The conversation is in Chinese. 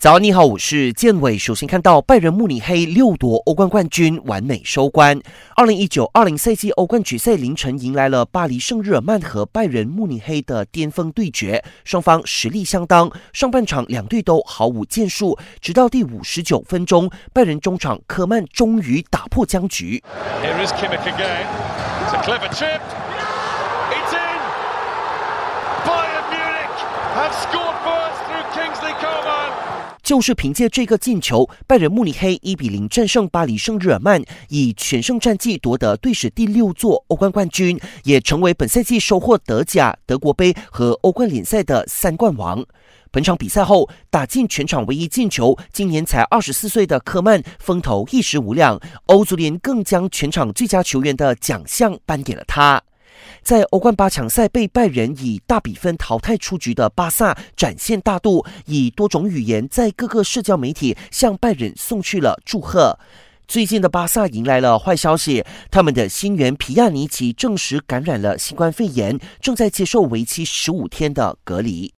早，你好，我是建伟。首先看到拜仁慕尼黑六夺欧冠冠军，完美收官。二零一九二零赛季欧冠决赛凌晨迎来了巴黎圣日耳曼和拜仁慕尼黑的巅峰对决，双方实力相当。上半场两队都毫无建树，直到第五十九分钟，拜仁中场科曼终于打破僵局。就是凭借这个进球，拜仁慕尼黑一比零战胜巴黎圣日耳曼，以全胜战绩夺得队史第六座欧冠冠军，也成为本赛季收获德甲、德国杯和欧冠联赛的三冠王。本场比赛后打进全场唯一进球，今年才二十四岁的科曼风头一时无两，欧足联更将全场最佳球员的奖项颁给了他。在欧冠八强赛被拜仁以大比分淘汰出局的巴萨展现大度，以多种语言在各个社交媒体向拜仁送去了祝贺。最近的巴萨迎来了坏消息，他们的新援皮亚尼奇证实感染了新冠肺炎，正在接受为期十五天的隔离。